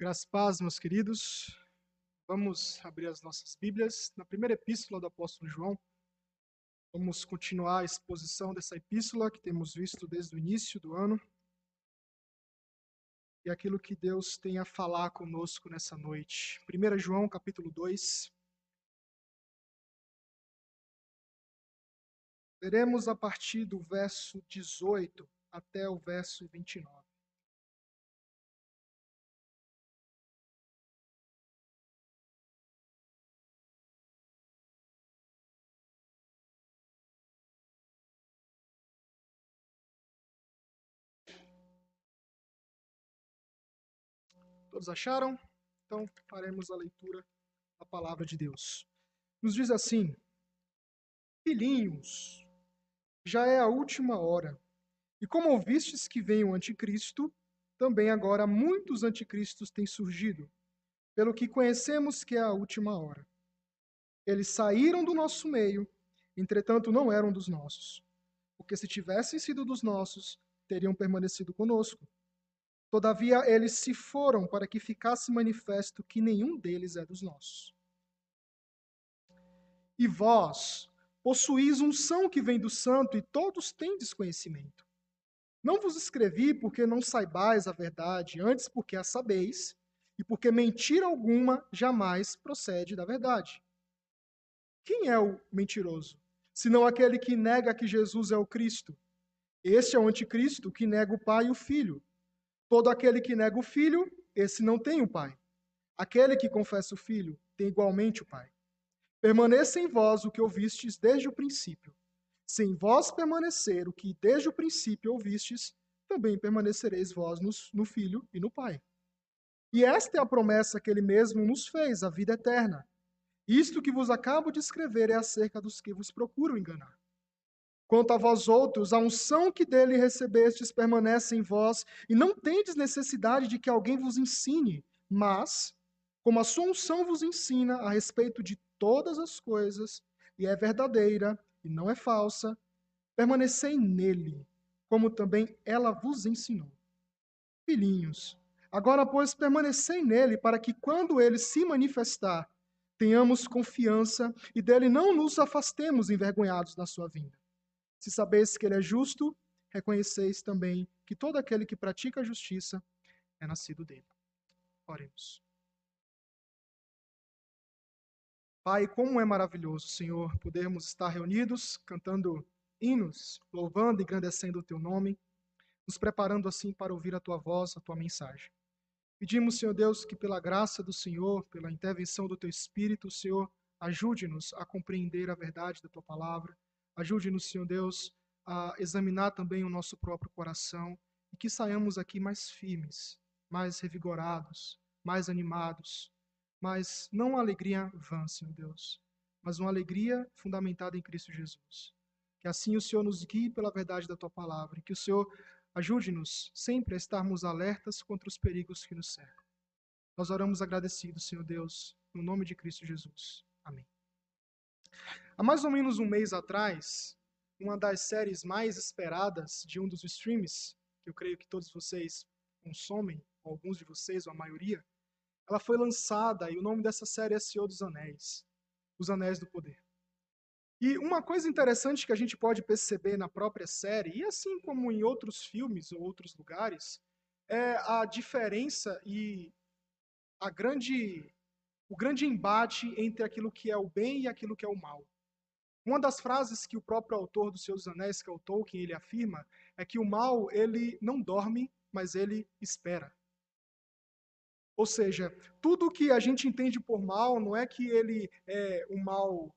Graças paz, meus queridos. Vamos abrir as nossas Bíblias na primeira epístola do apóstolo João. Vamos continuar a exposição dessa epístola que temos visto desde o início do ano. E aquilo que Deus tem a falar conosco nessa noite. 1 João, capítulo 2. Veremos a partir do verso 18 até o verso 29. Todos acharam? Então faremos a leitura da palavra de Deus. Nos diz assim: Filhinhos, já é a última hora. E como ouvistes que vem o anticristo, também agora muitos anticristos têm surgido, pelo que conhecemos que é a última hora. Eles saíram do nosso meio, entretanto não eram dos nossos, porque se tivessem sido dos nossos, teriam permanecido conosco. Todavia, eles se foram para que ficasse manifesto que nenhum deles é dos nossos. E vós possuís unção que vem do santo, e todos têm desconhecimento. Não vos escrevi porque não saibais a verdade, antes porque a sabeis, e porque mentira alguma jamais procede da verdade. Quem é o mentiroso? Senão aquele que nega que Jesus é o Cristo. Este é o anticristo que nega o Pai e o Filho. Todo aquele que nega o filho, esse não tem o pai. Aquele que confessa o filho, tem igualmente o pai. Permaneça em vós o que ouvistes desde o princípio. Se em vós permanecer o que desde o princípio ouvistes, também permanecereis vós no, no filho e no pai. E esta é a promessa que ele mesmo nos fez, a vida eterna. Isto que vos acabo de escrever é acerca dos que vos procuram enganar. Quanto a vós outros, a unção que dele recebestes permanece em vós, e não tendes necessidade de que alguém vos ensine, mas, como a sua unção vos ensina a respeito de todas as coisas, e é verdadeira e não é falsa, permanecei nele, como também ela vos ensinou. Filhinhos, agora, pois, permanecei nele, para que quando ele se manifestar, tenhamos confiança e dele não nos afastemos envergonhados na sua vinda. Se sabeis que ele é justo, reconheceis também que todo aquele que pratica a justiça é nascido dele. Oremos. Pai, como é maravilhoso, Senhor, podermos estar reunidos, cantando hinos, louvando e engrandecendo o teu nome, nos preparando assim para ouvir a tua voz, a tua mensagem. Pedimos, Senhor Deus, que pela graça do Senhor, pela intervenção do teu Espírito, Senhor ajude-nos a compreender a verdade da tua palavra Ajude-nos, Senhor Deus, a examinar também o nosso próprio coração e que saiamos aqui mais firmes, mais revigorados, mais animados, mas não uma alegria vã, Senhor Deus, mas uma alegria fundamentada em Cristo Jesus. Que assim o Senhor nos guie pela verdade da tua palavra e que o Senhor ajude-nos sempre a estarmos alertas contra os perigos que nos cercam. Nós oramos agradecidos, Senhor Deus, no nome de Cristo Jesus. Amém. Há mais ou menos um mês atrás, uma das séries mais esperadas de um dos streams, que eu creio que todos vocês consomem, alguns de vocês, ou a maioria, ela foi lançada e o nome dessa série é Senhor dos Anéis, Os Anéis do Poder. E uma coisa interessante que a gente pode perceber na própria série, e assim como em outros filmes ou outros lugares, é a diferença e a grande, o grande embate entre aquilo que é o bem e aquilo que é o mal. Uma das frases que o próprio autor dos Seus Anéis, que é o Tolkien, ele afirma, é que o mal, ele não dorme, mas ele espera. Ou seja, tudo que a gente entende por mal não é que ele é um mal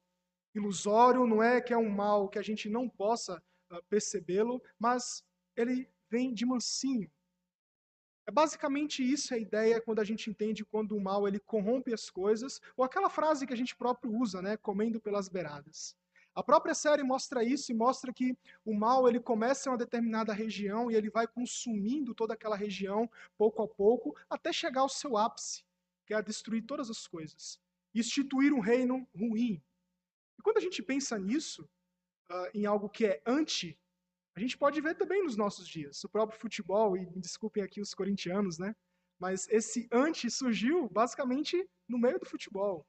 ilusório, não é que é um mal que a gente não possa uh, percebê-lo, mas ele vem de mansinho. É basicamente isso a ideia quando a gente entende quando o mal ele corrompe as coisas, ou aquela frase que a gente próprio usa, né, comendo pelas beiradas. A própria série mostra isso e mostra que o mal ele começa em uma determinada região e ele vai consumindo toda aquela região pouco a pouco até chegar ao seu ápice, que é destruir todas as coisas, instituir um reino ruim. E quando a gente pensa nisso, uh, em algo que é anti, a gente pode ver também nos nossos dias. O próprio futebol, e me desculpem aqui os corintianos, né? Mas esse ante surgiu basicamente no meio do futebol.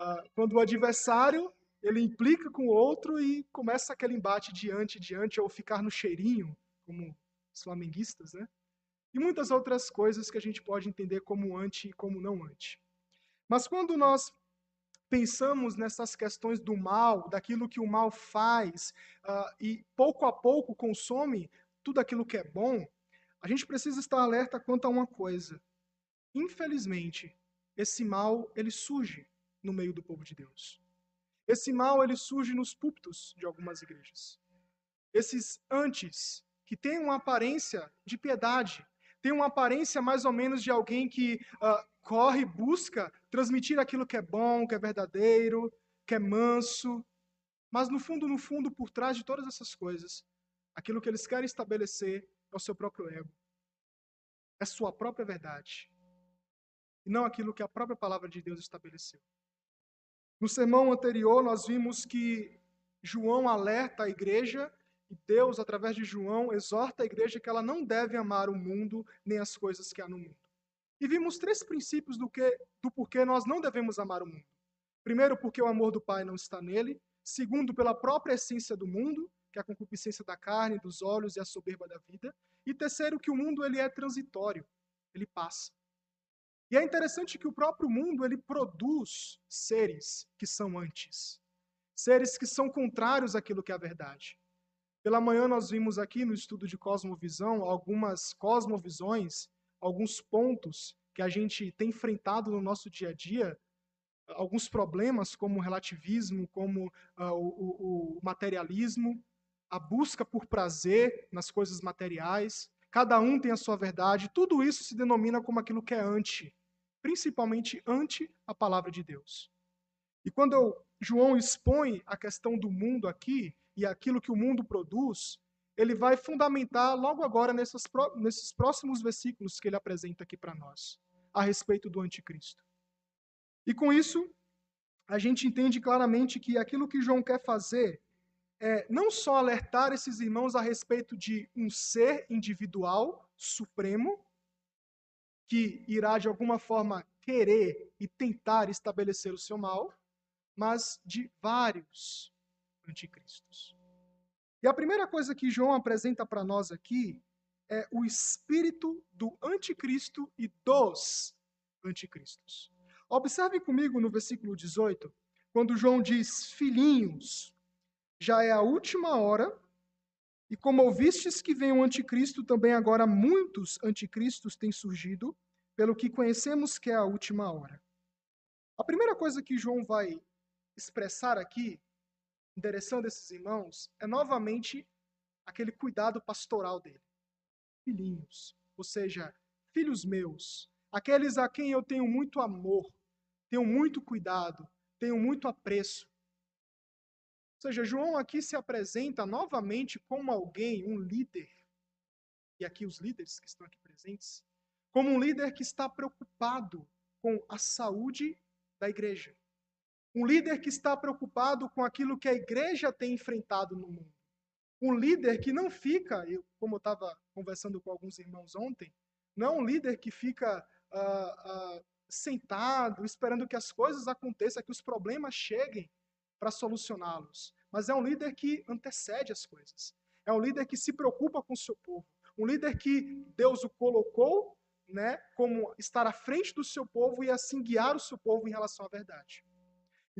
Uh, quando o adversário ele implica com o outro e começa aquele embate diante diante ou ficar no cheirinho, como os flamenguistas, né? E muitas outras coisas que a gente pode entender como anti e como não anti. Mas quando nós pensamos nessas questões do mal, daquilo que o mal faz, uh, e pouco a pouco consome tudo aquilo que é bom, a gente precisa estar alerta quanto a uma coisa. Infelizmente, esse mal ele surge no meio do povo de Deus. Esse mal ele surge nos púlpitos de algumas igrejas. Esses antes que têm uma aparência de piedade, têm uma aparência mais ou menos de alguém que uh, corre, busca transmitir aquilo que é bom, que é verdadeiro, que é manso. Mas no fundo, no fundo, por trás de todas essas coisas, aquilo que eles querem estabelecer é o seu próprio ego. É sua própria verdade. E não aquilo que a própria palavra de Deus estabeleceu. No sermão anterior, nós vimos que João alerta a igreja e Deus, através de João, exorta a igreja que ela não deve amar o mundo nem as coisas que há no mundo. E vimos três princípios do, que, do porquê nós não devemos amar o mundo. Primeiro, porque o amor do Pai não está nele. Segundo, pela própria essência do mundo, que é a concupiscência da carne, dos olhos e a soberba da vida. E terceiro, que o mundo ele é transitório, ele passa. E é interessante que o próprio mundo ele produz seres que são antes, seres que são contrários àquilo que é a verdade. Pela manhã nós vimos aqui no estudo de cosmovisão algumas cosmovisões alguns pontos que a gente tem enfrentado no nosso dia a dia, alguns problemas como o relativismo, como uh, o, o, materialismo, a busca por prazer nas coisas materiais. Cada um tem a sua verdade. Tudo isso se denomina como aquilo que é anti, principalmente anti a palavra de Deus. E quando João expõe a questão do mundo aqui e aquilo que o mundo produz, ele vai fundamentar logo agora nesses, próximos versículos que ele apresenta aqui para nós, a respeito do anticristo. E com isso, a gente entende claramente que aquilo que João quer fazer é não só alertar esses irmãos a respeito de um ser individual, supremo, que irá de alguma forma querer e tentar estabelecer o seu mal, mas de vários anticristos. E a primeira coisa que João apresenta para nós aqui é o espírito do anticristo e dos anticristos. Observe comigo no versículo 18, quando João diz: Filhinhos, já é a última hora, e como ouvistes que vem o anticristo, também agora muitos anticristos têm surgido, pelo que conhecemos que é a última hora. A primeira coisa que João vai expressar aqui endereçando esses irmãos é novamente aquele cuidado pastoral dele. Filhinhos, ou seja, filhos meus, aqueles a quem eu tenho muito amor, tenho muito cuidado, tenho muito apreço. Ou seja, João aqui se apresenta novamente como alguém, um líder, e aqui os líderes que estão aqui presentes, como um líder que está preocupado com a saúde da igreja. Um líder que está preocupado com aquilo que a igreja tem enfrentado no mundo. Um líder que não fica, eu, como eu estava conversando com alguns irmãos ontem, não é um líder que fica uh, uh, sentado, esperando que as coisas aconteçam, que os problemas cheguem para solucioná-los. Mas é um líder que antecede as coisas. É um líder que se preocupa com o seu povo. Um líder que Deus o colocou né, como estar à frente do seu povo e assim guiar o seu povo em relação à verdade.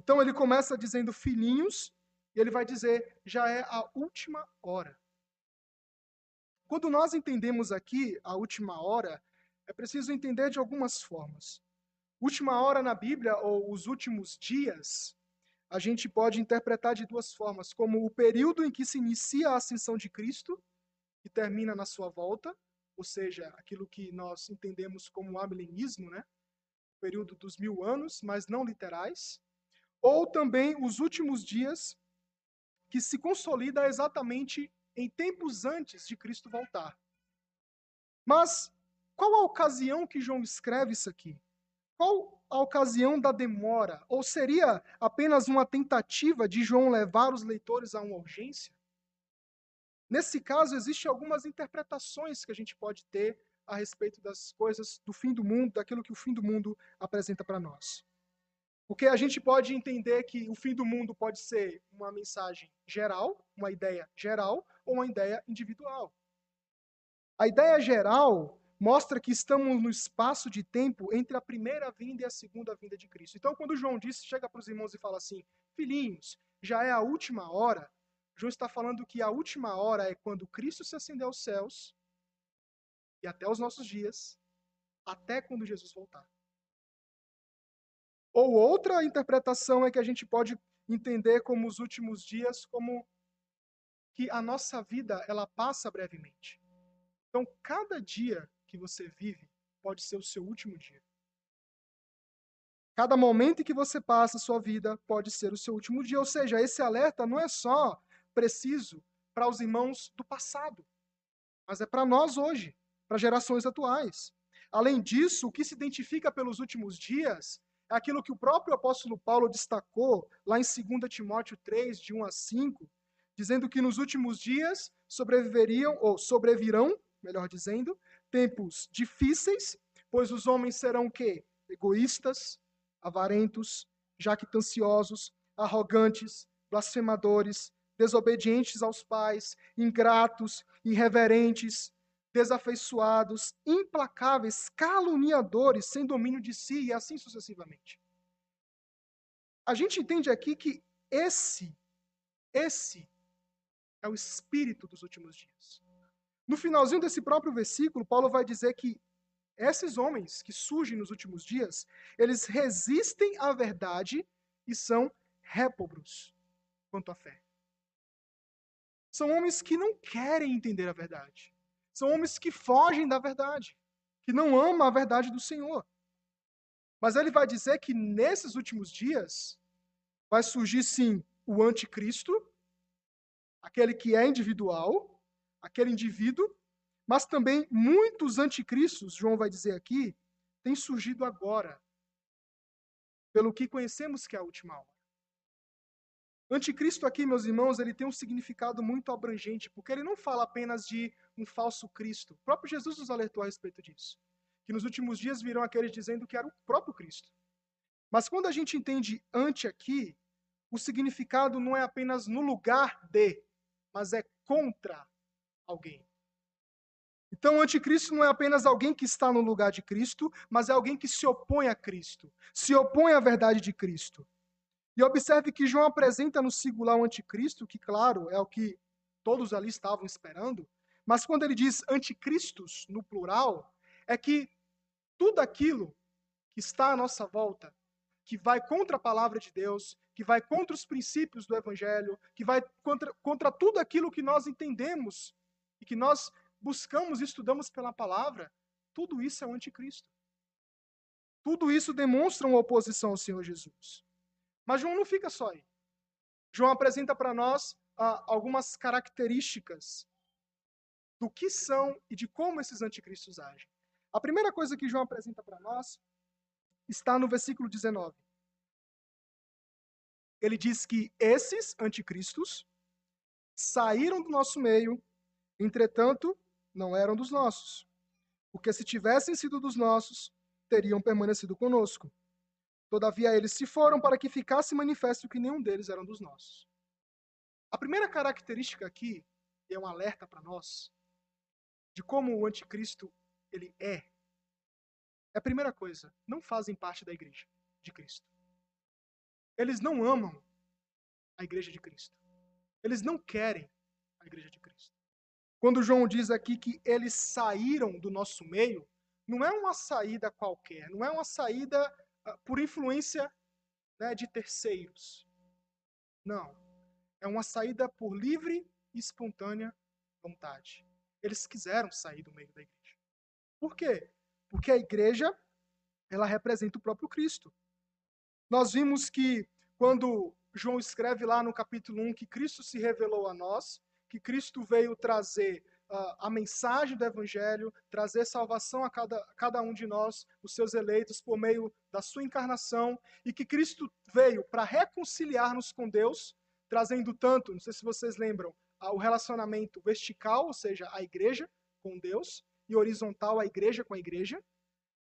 Então ele começa dizendo filhinhos, e ele vai dizer já é a última hora. Quando nós entendemos aqui a última hora, é preciso entender de algumas formas. Última hora na Bíblia, ou os últimos dias, a gente pode interpretar de duas formas: como o período em que se inicia a ascensão de Cristo e termina na sua volta, ou seja, aquilo que nós entendemos como o amilenismo, né? o período dos mil anos, mas não literais ou também os últimos dias, que se consolida exatamente em tempos antes de Cristo voltar. Mas qual a ocasião que João escreve isso aqui? Qual a ocasião da demora? Ou seria apenas uma tentativa de João levar os leitores a uma urgência? Nesse caso, existem algumas interpretações que a gente pode ter a respeito das coisas do fim do mundo, daquilo que o fim do mundo apresenta para nós. Porque a gente pode entender que o fim do mundo pode ser uma mensagem geral, uma ideia geral, ou uma ideia individual. A ideia geral mostra que estamos no espaço de tempo entre a primeira vinda e a segunda vinda de Cristo. Então, quando João diz, chega para os irmãos e fala assim: Filhinhos, já é a última hora. João está falando que a última hora é quando Cristo se acender aos céus e até os nossos dias, até quando Jesus voltar. Ou outra interpretação é que a gente pode entender como os últimos dias como que a nossa vida ela passa brevemente. Então, cada dia que você vive pode ser o seu último dia. Cada momento que você passa a sua vida pode ser o seu último dia. Ou seja, esse alerta não é só preciso para os irmãos do passado, mas é para nós hoje, para gerações atuais. Além disso, o que se identifica pelos últimos dias é aquilo que o próprio apóstolo Paulo destacou lá em 2 Timóteo 3, de 1 a 5, dizendo que nos últimos dias sobreviveriam, ou sobrevirão, melhor dizendo, tempos difíceis, pois os homens serão o quê? Egoístas, avarentos, jactanciosos, arrogantes, blasfemadores, desobedientes aos pais, ingratos, irreverentes, desafeiçoados, implacáveis, caluniadores, sem domínio de si e assim sucessivamente. A gente entende aqui que esse, esse é o espírito dos últimos dias. No finalzinho desse próprio versículo, Paulo vai dizer que esses homens que surgem nos últimos dias, eles resistem à verdade e são réprobos quanto à fé. São homens que não querem entender a verdade. São homens que fogem da verdade, que não amam a verdade do Senhor. Mas ele vai dizer que nesses últimos dias vai surgir sim o anticristo, aquele que é individual, aquele indivíduo, mas também muitos anticristos, João vai dizer aqui, têm surgido agora, pelo que conhecemos que é a última hora. Anticristo aqui, meus irmãos, ele tem um significado muito abrangente, porque ele não fala apenas de um falso Cristo. O próprio Jesus nos alertou a respeito disso. Que nos últimos dias virão aqueles dizendo que era o próprio Cristo. Mas quando a gente entende ante aqui, o significado não é apenas no lugar de, mas é contra alguém. Então, o anticristo não é apenas alguém que está no lugar de Cristo, mas é alguém que se opõe a Cristo, se opõe à verdade de Cristo. E observe que João apresenta no singular o anticristo, que, claro, é o que todos ali estavam esperando, mas quando ele diz anticristos, no plural, é que tudo aquilo que está à nossa volta, que vai contra a palavra de Deus, que vai contra os princípios do Evangelho, que vai contra, contra tudo aquilo que nós entendemos e que nós buscamos e estudamos pela palavra, tudo isso é o anticristo. Tudo isso demonstra uma oposição ao Senhor Jesus. Mas João não fica só aí. João apresenta para nós ah, algumas características do que são e de como esses anticristos agem. A primeira coisa que João apresenta para nós está no versículo 19. Ele diz que esses anticristos saíram do nosso meio, entretanto, não eram dos nossos. Porque se tivessem sido dos nossos, teriam permanecido conosco. Todavia eles se foram para que ficasse manifesto que nenhum deles eram dos nossos. A primeira característica aqui, e é um alerta para nós, de como o anticristo ele é, é a primeira coisa, não fazem parte da igreja de Cristo. Eles não amam a igreja de Cristo. Eles não querem a igreja de Cristo. Quando João diz aqui que eles saíram do nosso meio, não é uma saída qualquer, não é uma saída por influência né, de terceiros. Não. É uma saída por livre e espontânea vontade. Eles quiseram sair do meio da igreja. Por quê? Porque a igreja, ela representa o próprio Cristo. Nós vimos que quando João escreve lá no capítulo 1 que Cristo se revelou a nós, que Cristo veio trazer uh, a mensagem do Evangelho, trazer salvação a cada, a cada um de nós, os seus eleitos, por meio da sua encarnação, e que Cristo veio para reconciliar-nos com Deus, trazendo tanto, não sei se vocês lembram, o relacionamento vertical, ou seja, a igreja com Deus, e horizontal a igreja com a igreja.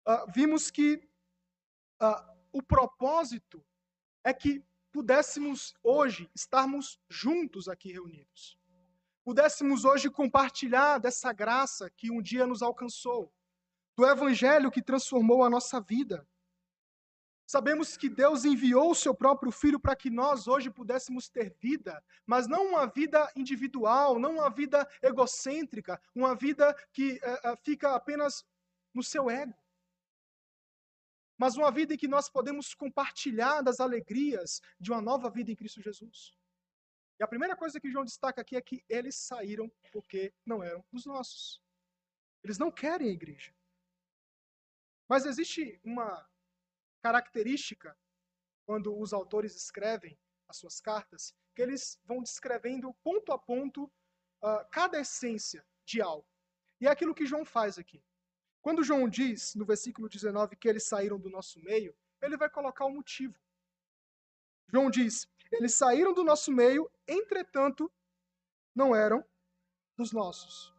Uh, vimos que uh, o propósito é que pudéssemos hoje estarmos juntos aqui reunidos. Pudéssemos hoje compartilhar dessa graça que um dia nos alcançou, do evangelho que transformou a nossa vida. Sabemos que Deus enviou o seu próprio filho para que nós hoje pudéssemos ter vida, mas não uma vida individual, não uma vida egocêntrica, uma vida que uh, fica apenas no seu ego. Mas uma vida em que nós podemos compartilhar das alegrias de uma nova vida em Cristo Jesus. E a primeira coisa que João destaca aqui é que eles saíram porque não eram dos nossos. Eles não querem a igreja. Mas existe uma característica quando os autores escrevem as suas cartas, que eles vão descrevendo ponto a ponto uh, cada essência de algo. E é aquilo que João faz aqui. Quando João diz, no versículo 19, que eles saíram do nosso meio, ele vai colocar o motivo. João diz: eles saíram do nosso meio, entretanto, não eram dos nossos.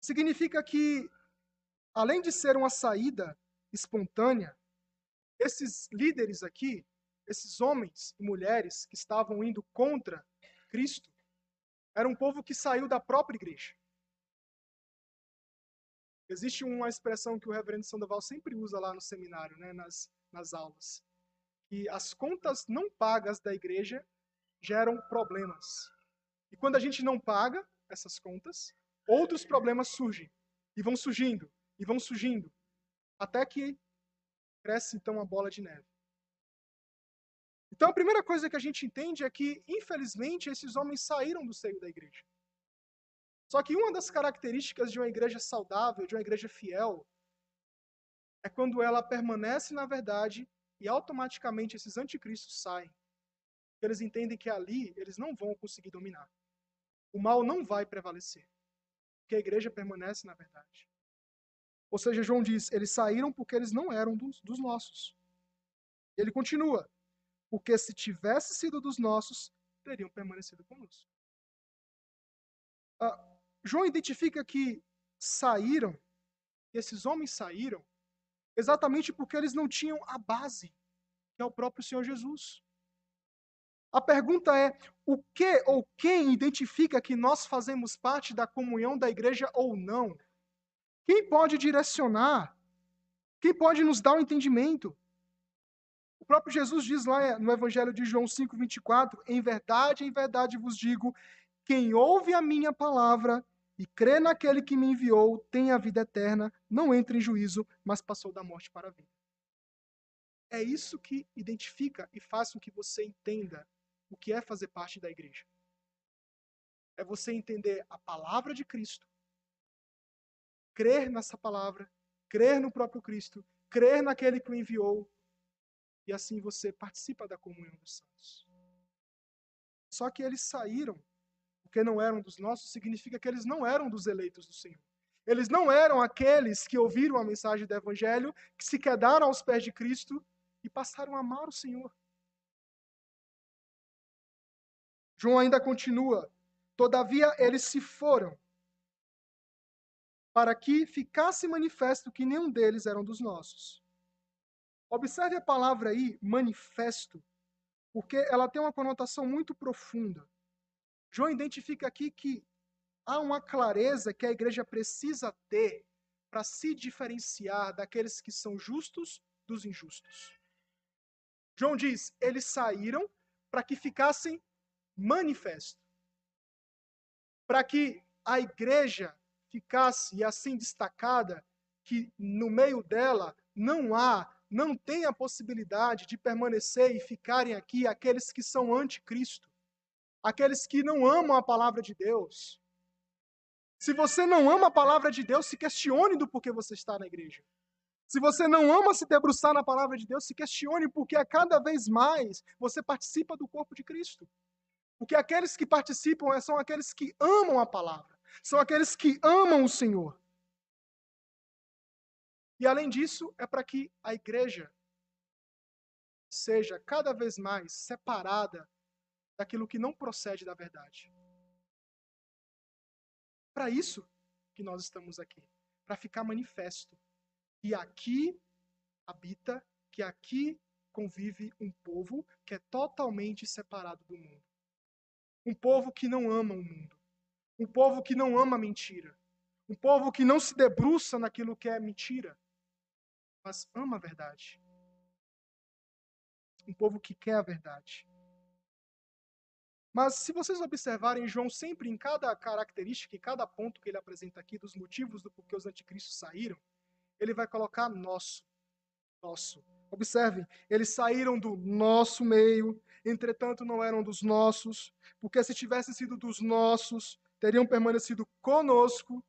Significa que, além de ser uma saída espontânea, esses líderes aqui, esses homens e mulheres que estavam indo contra Cristo, era um povo que saiu da própria igreja. Existe uma expressão que o reverendo Sandoval sempre usa lá no seminário, né, nas, nas aulas, que as contas não pagas da igreja geram problemas. E quando a gente não paga essas contas, outros problemas surgem, e vão surgindo, e vão surgindo, até que cresce então uma bola de neve. Então a primeira coisa que a gente entende é que, infelizmente, esses homens saíram do seio da igreja. Só que uma das características de uma igreja saudável, de uma igreja fiel, é quando ela permanece na verdade e automaticamente esses anticristos saem. Eles entendem que ali eles não vão conseguir dominar. O mal não vai prevalecer. Porque a igreja permanece na verdade. Ou seja, João diz: eles saíram porque eles não eram dos, dos nossos. Ele continua: porque se tivesse sido dos nossos, teriam permanecido conosco. Ah, João identifica que saíram, esses homens saíram, exatamente porque eles não tinham a base, que é o próprio Senhor Jesus. A pergunta é: o que ou quem identifica que nós fazemos parte da comunhão da igreja ou não? Quem pode direcionar? Quem pode nos dar o um entendimento? O próprio Jesus diz lá no Evangelho de João 5,24: Em verdade, em verdade vos digo, quem ouve a minha palavra e crê naquele que me enviou tem a vida eterna, não entra em juízo, mas passou da morte para a vida. É isso que identifica e faz com que você entenda o que é fazer parte da igreja. É você entender a palavra de Cristo crer nessa palavra, crer no próprio Cristo, crer naquele que o enviou, e assim você participa da comunhão dos santos. Só que eles saíram, porque não eram dos nossos, significa que eles não eram dos eleitos do Senhor. Eles não eram aqueles que ouviram a mensagem do Evangelho, que se quedaram aos pés de Cristo e passaram a amar o Senhor. João ainda continua: Todavia eles se foram para que ficasse manifesto que nenhum deles eram dos nossos. Observe a palavra aí, manifesto, porque ela tem uma conotação muito profunda. João identifica aqui que há uma clareza que a igreja precisa ter para se diferenciar daqueles que são justos dos injustos. João diz: eles saíram para que ficassem manifesto. Para que a igreja ficasse assim destacada que no meio dela não há, não tem a possibilidade de permanecer e ficarem aqui aqueles que são anticristo, aqueles que não amam a palavra de Deus. Se você não ama a palavra de Deus, se questione do porquê você está na igreja. Se você não ama se debruçar na palavra de Deus, se questione porque a cada vez mais você participa do corpo de Cristo. Porque aqueles que participam são aqueles que amam a palavra são aqueles que amam o Senhor. E além disso, é para que a igreja seja cada vez mais separada daquilo que não procede da verdade. Para isso que nós estamos aqui? Para ficar manifesto que aqui habita, que aqui convive um povo que é totalmente separado do mundo. Um povo que não ama o mundo. Um povo que não ama a mentira. Um povo que não se debruça naquilo que é mentira, mas ama a verdade. Um povo que quer a verdade. Mas se vocês observarem, João sempre em cada característica, em cada ponto que ele apresenta aqui dos motivos do porquê os anticristos saíram, ele vai colocar nosso, nosso. Observem, eles saíram do nosso meio, entretanto não eram dos nossos, porque se tivessem sido dos nossos, teriam permanecido conosco.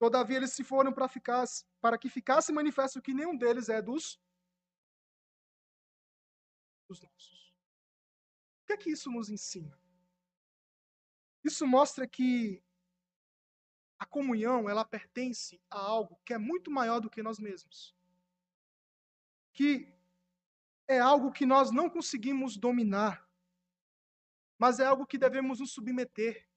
Todavia eles se foram para ficar, para que ficasse manifesto que nenhum deles é dos que é que isso nos ensina? Isso mostra que a comunhão, ela pertence a algo que é muito maior do que nós mesmos. Que é algo que nós não conseguimos dominar, mas é algo que devemos nos submeter.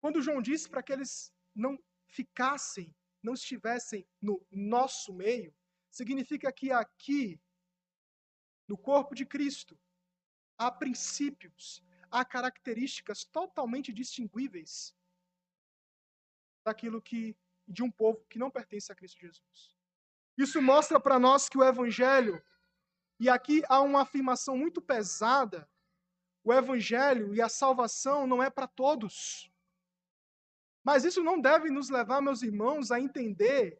Quando João disse para que eles não ficassem, não estivessem no nosso meio, significa que aqui, no corpo de Cristo, há princípios, há características totalmente distinguíveis daquilo que de um povo que não pertence a Cristo Jesus. Isso mostra para nós que o evangelho e aqui há uma afirmação muito pesada, o evangelho e a salvação não é para todos. Mas isso não deve nos levar, meus irmãos, a entender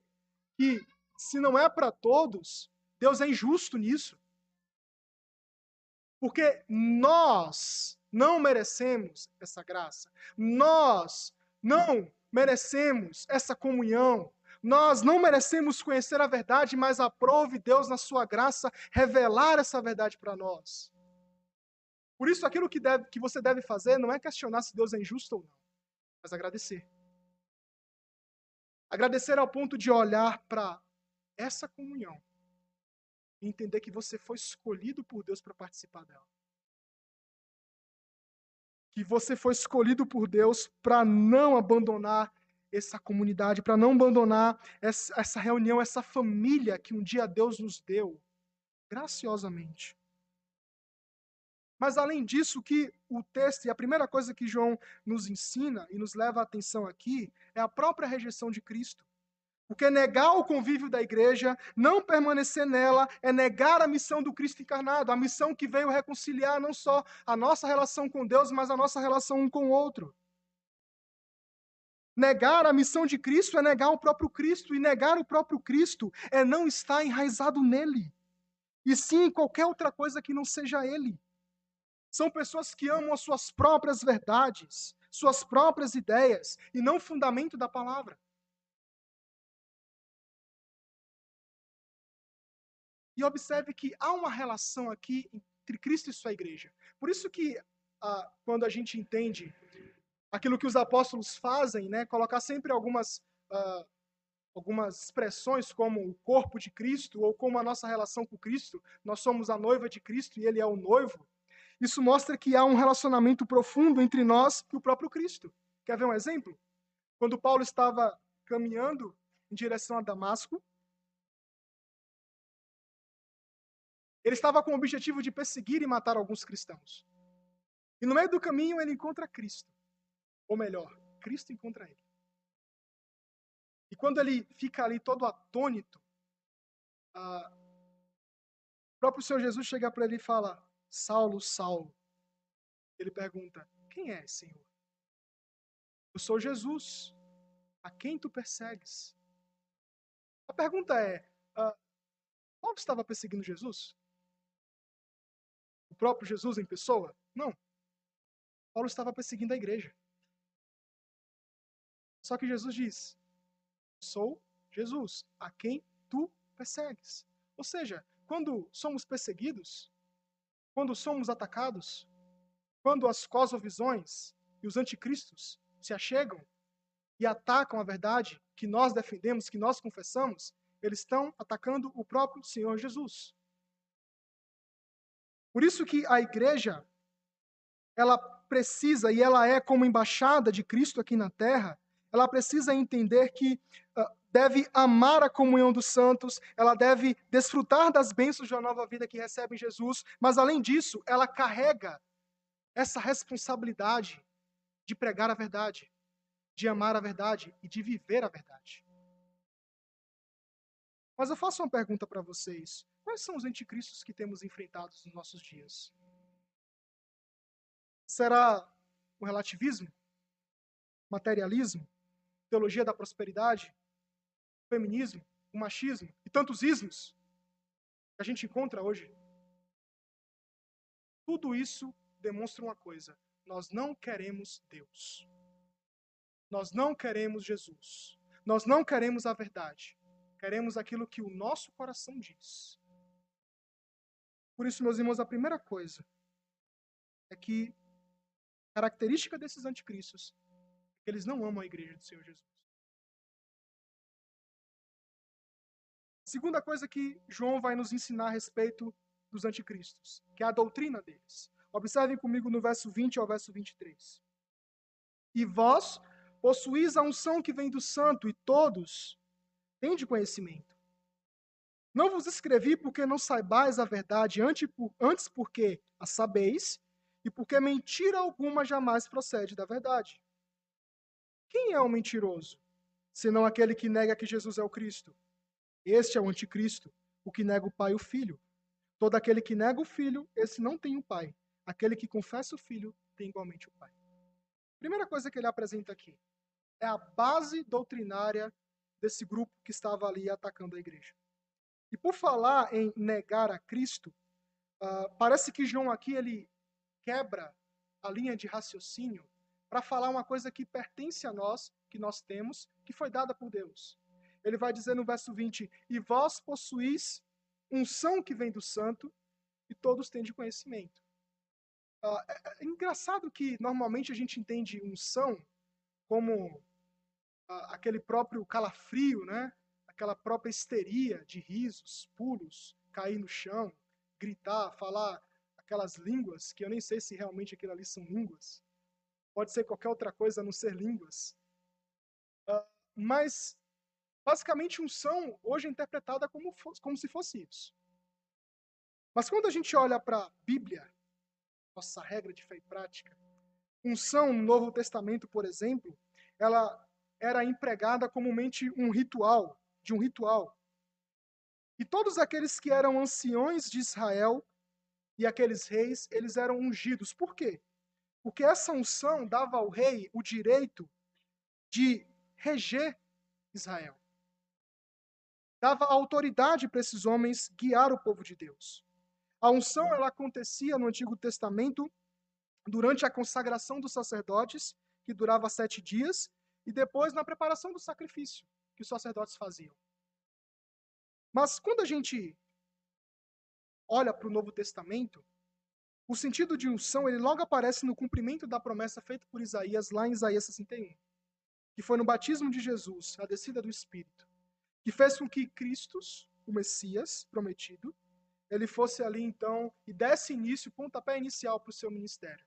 que se não é para todos, Deus é injusto nisso. Porque nós não merecemos essa graça. Nós não merecemos essa comunhão. Nós não merecemos conhecer a verdade, mas aprove Deus, na sua graça, revelar essa verdade para nós. Por isso, aquilo que, deve, que você deve fazer não é questionar se Deus é injusto ou não, mas agradecer. Agradecer ao ponto de olhar para essa comunhão e entender que você foi escolhido por Deus para participar dela. Que você foi escolhido por Deus para não abandonar essa comunidade, para não abandonar essa, reunião, essa família que um dia Deus nos deu, graciosamente. Mas além disso, que o texto e a primeira coisa que João nos ensina e nos leva a atenção aqui é a própria rejeição de Cristo. Porque negar o convívio da igreja, não permanecer nela, é negar a missão do Cristo encarnado, a missão que veio reconciliar não só a nossa relação com Deus, mas a nossa relação um com o outro. Negar a missão de Cristo é negar o próprio Cristo, e negar o próprio Cristo é não estar enraizado nele, e sim em qualquer outra coisa que não seja ele. São pessoas que amam as suas próprias verdades, suas próprias ideias, e não o fundamento da palavra. E observe que há uma relação aqui entre Cristo e sua igreja. Por isso que ah, quando a gente entende aquilo que os apóstolos fazem, né, colocar sempre algumas ah, algumas expressões como o corpo de Cristo ou como a nossa relação com Cristo, nós somos a noiva de Cristo e ele é o noivo. Isso mostra que há um relacionamento profundo entre nós e o próprio Cristo. Quer ver um exemplo? Quando Paulo estava caminhando em direção a Damasco, Ele estava com o objetivo de perseguir e matar alguns cristãos. E no meio do caminho ele encontra Cristo. Ou melhor, Cristo encontra ele. E quando ele fica ali todo atônito, o próprio Senhor Jesus chega para ele e fala: Saulo, Saulo. Ele pergunta: Quem é, Senhor? Eu sou Jesus. A quem tu persegues? A pergunta é: ah, Paulo estava perseguindo Jesus? Próprio Jesus em pessoa? Não. Paulo estava perseguindo a igreja. Só que Jesus diz: Sou Jesus, a quem tu persegues. Ou seja, quando somos perseguidos, quando somos atacados, quando as cosmovisões e os anticristos se achegam e atacam a verdade que nós defendemos, que nós confessamos, eles estão atacando o próprio Senhor Jesus. Por isso que a igreja ela precisa, e ela é como embaixada de Cristo aqui na terra, ela precisa entender que uh, deve amar a comunhão dos santos, ela deve desfrutar das bênçãos uma nova vida que recebe em Jesus, mas além disso, ela carrega essa responsabilidade de pregar a verdade, de amar a verdade e de viver a verdade. Mas eu faço uma pergunta para vocês: quais são os anticristos que temos enfrentado nos nossos dias? Será o relativismo? Materialismo? Teologia da prosperidade? Feminismo? O machismo? E tantos ismos que a gente encontra hoje? Tudo isso demonstra uma coisa: nós não queremos Deus. Nós não queremos Jesus. Nós não queremos a verdade. Queremos aquilo que o nosso coração diz. Por isso, meus irmãos, a primeira coisa é que característica desses anticristos é que eles não amam a igreja do Senhor Jesus. Segunda coisa que João vai nos ensinar a respeito dos anticristos, que é a doutrina deles. Observem comigo no verso 20 ao verso 23. E vós possuís a unção que vem do santo, e todos têm de conhecimento. Não vos escrevi porque não saibais a verdade, antes porque a sabeis, e porque mentira alguma jamais procede da verdade. Quem é o mentiroso? Senão aquele que nega que Jesus é o Cristo. Este é o anticristo, o que nega o Pai e o Filho. Todo aquele que nega o Filho, esse não tem o Pai. Aquele que confessa o Filho tem igualmente o Pai. Primeira coisa que ele apresenta aqui é a base doutrinária desse grupo que estava ali atacando a igreja. E por falar em negar a Cristo, uh, parece que João aqui ele quebra a linha de raciocínio para falar uma coisa que pertence a nós, que nós temos, que foi dada por Deus. Ele vai dizer no verso 20: E vós possuís unção que vem do santo, e todos têm de conhecimento. Uh, é, é, engraçado que normalmente a gente entende unção como uh, aquele próprio calafrio, né? Aquela própria histeria de risos, pulos, cair no chão, gritar, falar aquelas línguas, que eu nem sei se realmente aquilo ali são línguas. Pode ser qualquer outra coisa a não ser línguas. Uh, mas, basicamente, unção hoje é interpretada como, como se fosse isso. Mas quando a gente olha para a Bíblia, nossa regra de fé e prática. Unção no Novo Testamento, por exemplo, ela era empregada comumente um ritual, de um ritual. E todos aqueles que eram anciões de Israel e aqueles reis, eles eram ungidos. Por quê? Porque essa unção dava ao rei o direito de reger Israel. Dava autoridade para esses homens guiar o povo de Deus. A unção ela acontecia no Antigo Testamento durante a consagração dos sacerdotes, que durava sete dias, e depois na preparação do sacrifício que os sacerdotes faziam. Mas quando a gente olha para o Novo Testamento, o sentido de unção ele logo aparece no cumprimento da promessa feita por Isaías lá em Isaías 61, que foi no batismo de Jesus, a descida do Espírito, que fez com que Cristo, o Messias prometido, ele fosse ali então e desse início, pontapé inicial para o seu ministério.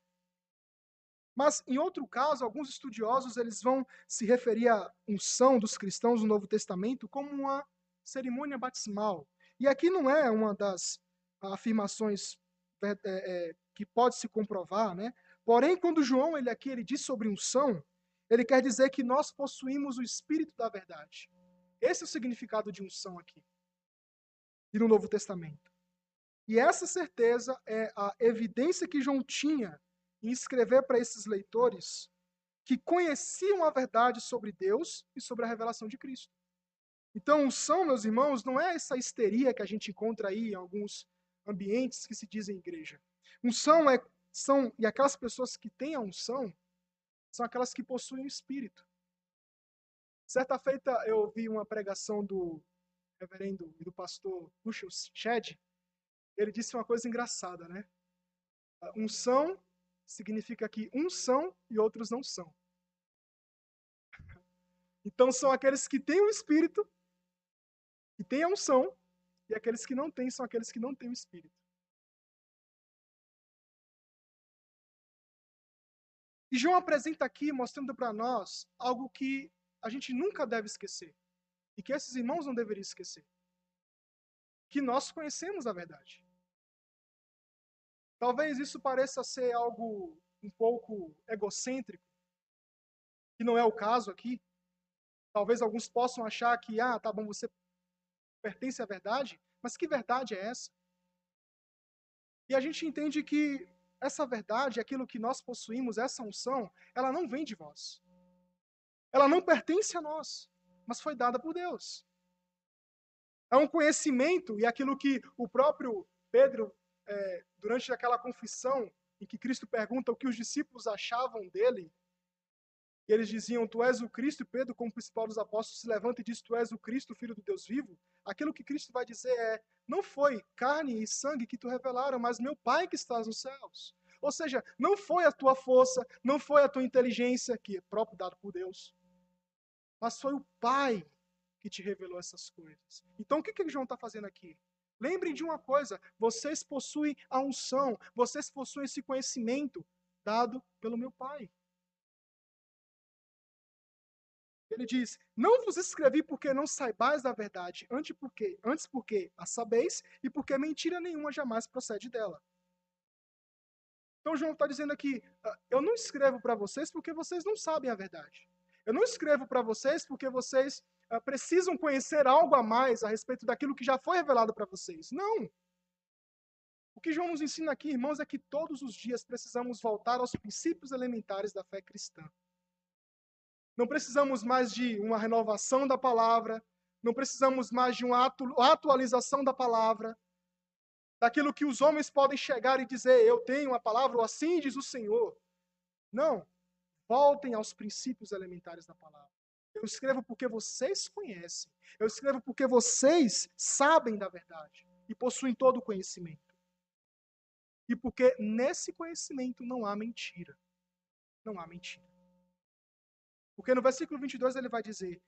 Mas em outro caso, alguns estudiosos eles vão se referir à unção dos cristãos no Novo Testamento como uma cerimônia batismal. E aqui não é uma das afirmações é, é, é, que pode se comprovar, né? Porém, quando João ele aqui ele diz sobre unção, ele quer dizer que nós possuímos o Espírito da verdade. Esse é o significado de unção aqui. E no Novo Testamento. E essa certeza é a evidência que João tinha em escrever para esses leitores que conheciam a verdade sobre Deus e sobre a revelação de Cristo. Então, unção, meus irmãos, não é essa histeria que a gente encontra aí em alguns ambientes que se dizem igreja. Unção é são e aquelas pessoas que têm a unção são aquelas que possuem o espírito. Certa feita eu ouvi uma pregação do reverendo e do pastor Lucius Shedd, ele disse uma coisa engraçada, né? Unção significa que uns são e outros não são. Então são aqueles que têm o Espírito, que têm a unção, e aqueles que não têm são aqueles que não têm o Espírito. E João apresenta aqui, mostrando para nós, algo que a gente nunca deve esquecer. E que esses irmãos não deveriam esquecer. Que nós conhecemos a verdade. Talvez isso pareça ser algo um pouco egocêntrico, que não é o caso aqui. Talvez alguns possam achar que, ah, tá bom, você pertence à verdade, mas que verdade é essa? E a gente entende que essa verdade, aquilo que nós possuímos, essa unção, ela não vem de vós. Ela não pertence a nós, mas foi dada por Deus. É um conhecimento, e aquilo que o próprio Pedro, é, durante aquela confissão, em que Cristo pergunta o que os discípulos achavam dele, e eles diziam, Tu és o Cristo, e Pedro, como principal dos apóstolos, se levanta e diz, Tu és o Cristo, filho do Deus vivo. Aquilo que Cristo vai dizer é, não foi carne e sangue que tu revelaram, mas meu Pai que estás nos céus. Ou seja, não foi a tua força, não foi a tua inteligência, que é próprio dado por Deus, mas foi o Pai que te revelou essas coisas. Então, o que, que João está fazendo aqui? Lembrem de uma coisa: vocês possuem a unção, vocês possuem esse conhecimento dado pelo meu Pai. Ele diz: Não vos escrevi porque não saibais da verdade, antes porque, antes porque a sabeis e porque mentira nenhuma jamais procede dela. Então João está dizendo aqui: ah, Eu não escrevo para vocês porque vocês não sabem a verdade. Eu não escrevo para vocês porque vocês uh, precisam conhecer algo a mais a respeito daquilo que já foi revelado para vocês. Não. O que João nos ensina aqui, irmãos, é que todos os dias precisamos voltar aos princípios elementares da fé cristã. Não precisamos mais de uma renovação da palavra, não precisamos mais de uma atualização da palavra, daquilo que os homens podem chegar e dizer, eu tenho a palavra, ou assim diz o Senhor. Não. Voltem aos princípios elementares da palavra. Eu escrevo porque vocês conhecem. Eu escrevo porque vocês sabem da verdade e possuem todo o conhecimento. E porque nesse conhecimento não há mentira. Não há mentira. Porque no versículo 22 ele vai dizer: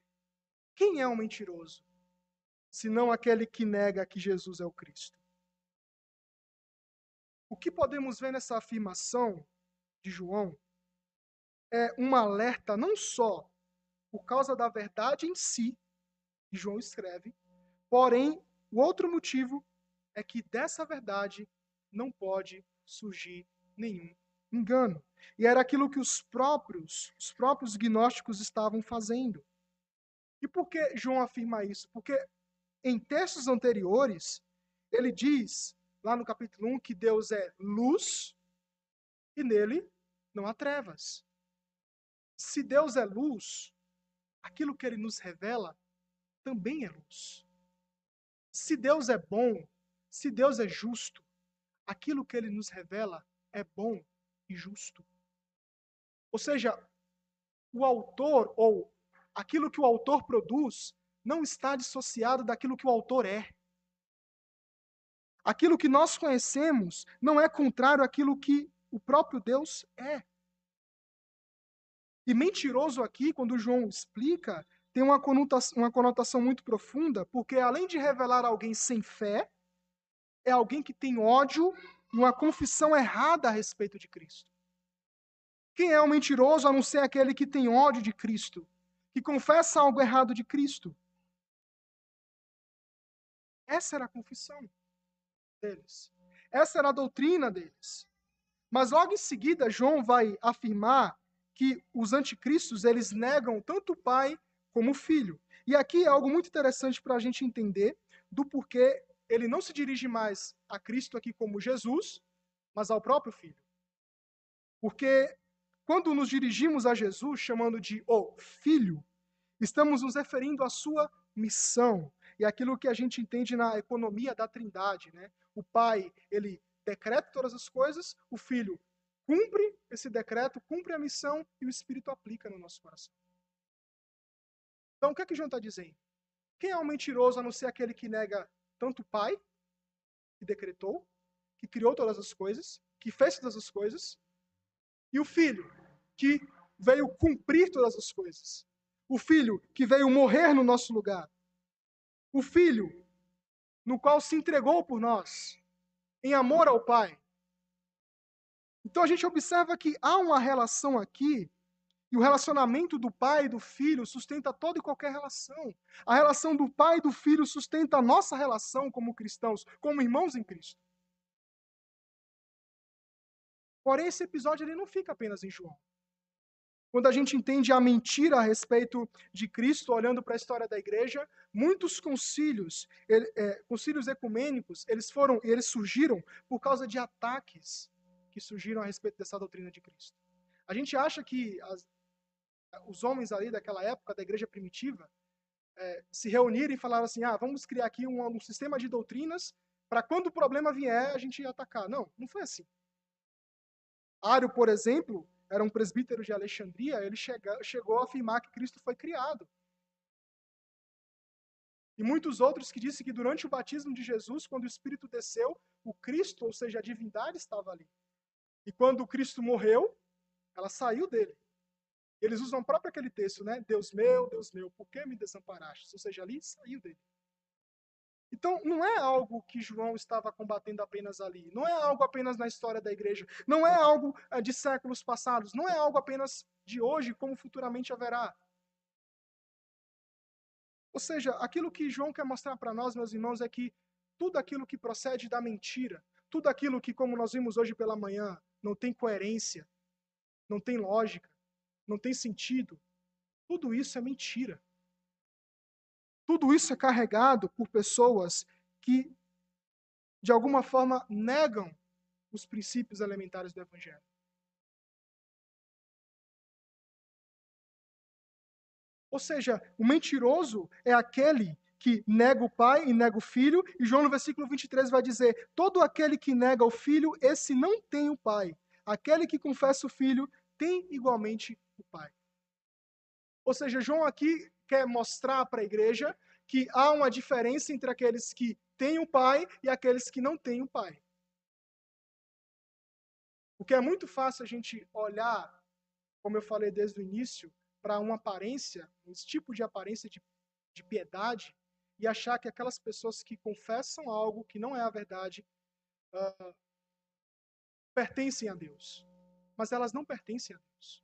Quem é um mentiroso? Senão aquele que nega que Jesus é o Cristo. O que podemos ver nessa afirmação de João é um alerta não só por causa da verdade em si, que João escreve, porém, o outro motivo é que dessa verdade não pode surgir nenhum engano. E era aquilo que os próprios, os próprios gnósticos estavam fazendo. E por que João afirma isso? Porque em textos anteriores, ele diz, lá no capítulo 1, que Deus é luz e nele não há trevas. Se Deus é luz, aquilo que ele nos revela também é luz. Se Deus é bom, se Deus é justo, aquilo que ele nos revela é bom e justo. Ou seja, o autor ou aquilo que o autor produz não está dissociado daquilo que o autor é. Aquilo que nós conhecemos não é contrário àquilo que o próprio Deus é. E mentiroso aqui, quando João explica, tem uma conotação, uma conotação muito profunda, porque além de revelar alguém sem fé, é alguém que tem ódio e uma confissão errada a respeito de Cristo. Quem é o um mentiroso a não ser aquele que tem ódio de Cristo, que confessa algo errado de Cristo? Essa era a confissão deles. Essa era a doutrina deles. Mas logo em seguida, João vai afirmar que os anticristos eles negam tanto o pai como o filho. E aqui é algo muito interessante para a gente entender do porquê ele não se dirige mais a Cristo aqui como Jesus, mas ao próprio Filho. Porque quando nos dirigimos a Jesus chamando de o Filho, estamos nos referindo à sua missão e aquilo que a gente entende na economia da Trindade, né? O Pai, ele decreta todas as coisas, o Filho cumpre esse decreto, cumpre a missão e o Espírito aplica no nosso coração. Então, o que é que João está dizendo? Quem é o um mentiroso a não ser aquele que nega tanto o Pai, que decretou, que criou todas as coisas, que fez todas as coisas, e o Filho, que veio cumprir todas as coisas. O Filho que veio morrer no nosso lugar. O Filho no qual se entregou por nós, em amor ao Pai. Então a gente observa que há uma relação aqui, e o relacionamento do pai e do filho sustenta toda e qualquer relação. A relação do pai e do filho sustenta a nossa relação como cristãos, como irmãos em Cristo. Porém, esse episódio ele não fica apenas em João. Quando a gente entende a mentira a respeito de Cristo, olhando para a história da igreja, muitos concílios, ele, é, concílios ecumênicos, eles foram, eles surgiram por causa de ataques que surgiram a respeito dessa doutrina de Cristo. A gente acha que as, os homens ali daquela época, da igreja primitiva, é, se reuniram e falaram assim: ah, vamos criar aqui um, um sistema de doutrinas para quando o problema vier a gente atacar. Não, não foi assim. Ário, por exemplo, era um presbítero de Alexandria, ele chega, chegou a afirmar que Cristo foi criado. E muitos outros que dizem que durante o batismo de Jesus, quando o Espírito desceu, o Cristo, ou seja, a divindade, estava ali. E quando Cristo morreu, ela saiu dele. Eles usam próprio aquele texto, né? Deus meu, Deus meu, por que me desamparaste? Ou seja, ali saiu dele. Então, não é algo que João estava combatendo apenas ali. Não é algo apenas na história da igreja. Não é algo eh, de séculos passados. Não é algo apenas de hoje, como futuramente haverá. Ou seja, aquilo que João quer mostrar para nós, meus irmãos, é que tudo aquilo que procede da mentira, tudo aquilo que, como nós vimos hoje pela manhã, não tem coerência, não tem lógica, não tem sentido, tudo isso é mentira. Tudo isso é carregado por pessoas que, de alguma forma, negam os princípios elementares do Evangelho. Ou seja, o mentiroso é aquele que nega o pai e nega o filho, e João no versículo 23 vai dizer: Todo aquele que nega o filho, esse não tem o pai. Aquele que confessa o filho tem igualmente o pai. Ou seja, João aqui quer mostrar para a igreja que há uma diferença entre aqueles que têm o pai e aqueles que não têm o pai. Porque é muito fácil a gente olhar, como eu falei desde o início, para uma aparência, um tipo de aparência de, de piedade, e achar que aquelas pessoas que confessam algo que não é a verdade uh, pertencem a Deus. Mas elas não pertencem a Deus.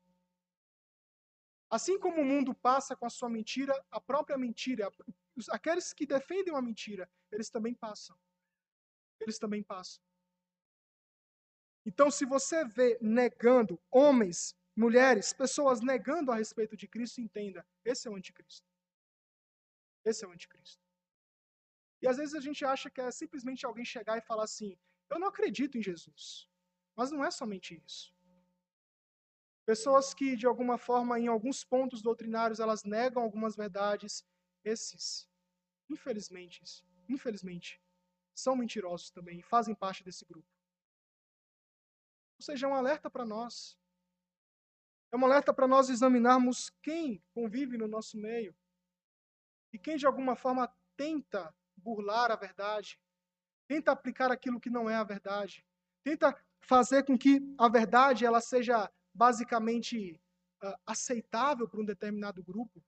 Assim como o mundo passa com a sua mentira, a própria mentira, aqueles que defendem uma mentira, eles também passam. Eles também passam. Então, se você vê negando homens, mulheres, pessoas negando a respeito de Cristo, entenda, esse é o anticristo. Esse é o anticristo. E às vezes a gente acha que é simplesmente alguém chegar e falar assim: eu não acredito em Jesus. Mas não é somente isso. Pessoas que, de alguma forma, em alguns pontos doutrinários, elas negam algumas verdades. Esses, infelizmente, infelizmente, são mentirosos também fazem parte desse grupo. Ou seja, é um alerta para nós. É um alerta para nós examinarmos quem convive no nosso meio e quem, de alguma forma, tenta burlar a verdade, tenta aplicar aquilo que não é a verdade, tenta fazer com que a verdade ela seja basicamente uh, aceitável para um determinado grupo,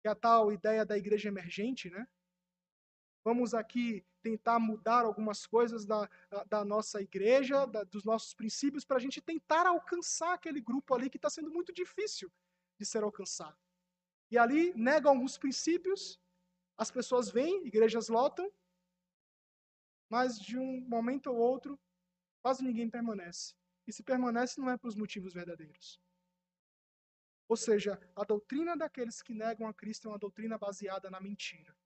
que é a tal ideia da igreja emergente, né? Vamos aqui tentar mudar algumas coisas da, da nossa igreja, da, dos nossos princípios, para a gente tentar alcançar aquele grupo ali que está sendo muito difícil de ser alcançado. E ali negam alguns princípios, as pessoas vêm, igrejas lotam, mas de um momento ou outro, quase ninguém permanece. E se permanece, não é para os motivos verdadeiros. Ou seja, a doutrina daqueles que negam a Cristo é uma doutrina baseada na mentira.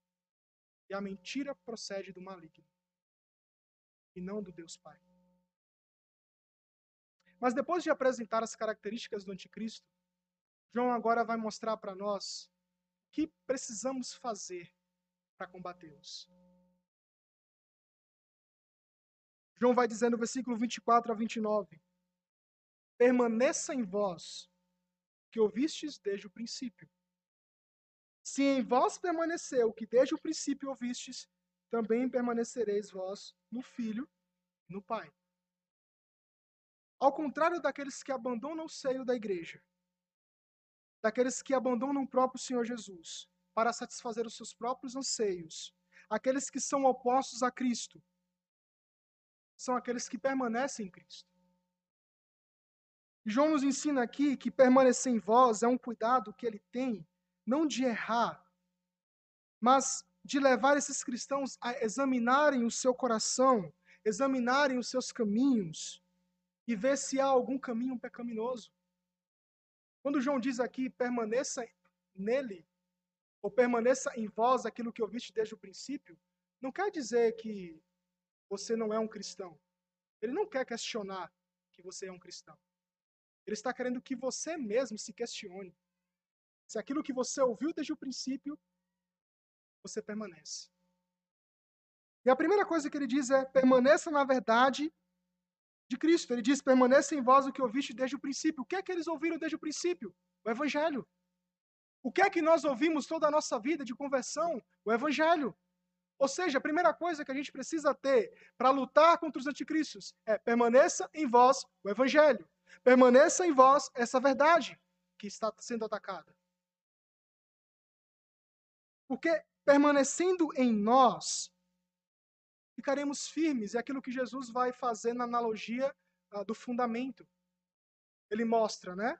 E a mentira procede do maligno, e não do Deus Pai. Mas depois de apresentar as características do anticristo, João agora vai mostrar para nós o que precisamos fazer para combatê-los. João vai dizer no versículo 24 a 29: permaneça em vós que ouvistes desde o princípio. Se em vós permaneceu o que desde o princípio ouvistes, também permanecereis vós no Filho e no Pai. Ao contrário daqueles que abandonam o seio da igreja, daqueles que abandonam o próprio Senhor Jesus para satisfazer os seus próprios anseios, aqueles que são opostos a Cristo, são aqueles que permanecem em Cristo. João nos ensina aqui que permanecer em vós é um cuidado que ele tem, não de errar, mas de levar esses cristãos a examinarem o seu coração, examinarem os seus caminhos e ver se há algum caminho pecaminoso. Quando João diz aqui, permaneça nele, ou permaneça em vós aquilo que ouviste desde o princípio, não quer dizer que você não é um cristão. Ele não quer questionar que você é um cristão. Ele está querendo que você mesmo se questione. Se aquilo que você ouviu desde o princípio, você permanece. E a primeira coisa que ele diz é: permaneça na verdade de Cristo. Ele diz: permaneça em vós o que ouviste desde o princípio. O que é que eles ouviram desde o princípio? O Evangelho. O que é que nós ouvimos toda a nossa vida de conversão? O Evangelho. Ou seja, a primeira coisa que a gente precisa ter para lutar contra os anticristos é permaneça em vós o Evangelho. Permaneça em vós essa verdade que está sendo atacada. Porque permanecendo em nós, ficaremos firmes. É aquilo que Jesus vai fazer na analogia uh, do fundamento. Ele mostra, né?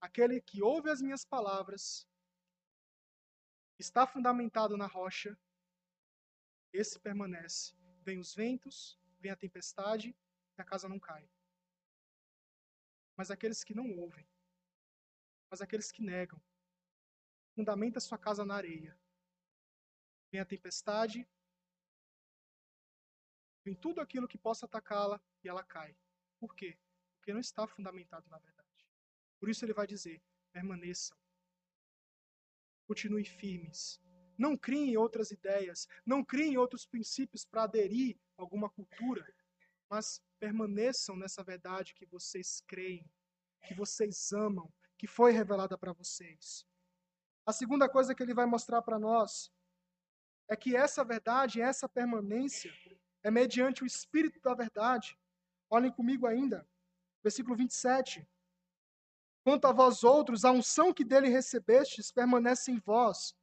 Aquele que ouve as minhas palavras, está fundamentado na rocha, esse permanece. Vem os ventos, vem a tempestade, e a casa não cai. Mas aqueles que não ouvem, mas aqueles que negam, fundamenta sua casa na areia. Vem a tempestade, vem tudo aquilo que possa atacá-la e ela cai. Por quê? Porque não está fundamentado na verdade. Por isso ele vai dizer: permaneçam. Continue firmes. Não criem outras ideias, não criem outros princípios para aderir a alguma cultura, mas permaneçam nessa verdade que vocês creem, que vocês amam, que foi revelada para vocês. A segunda coisa que ele vai mostrar para nós é que essa verdade, essa permanência, é mediante o Espírito da verdade. Olhem comigo ainda, versículo 27. Quanto a vós outros, a unção que dele recebestes permanece em vós,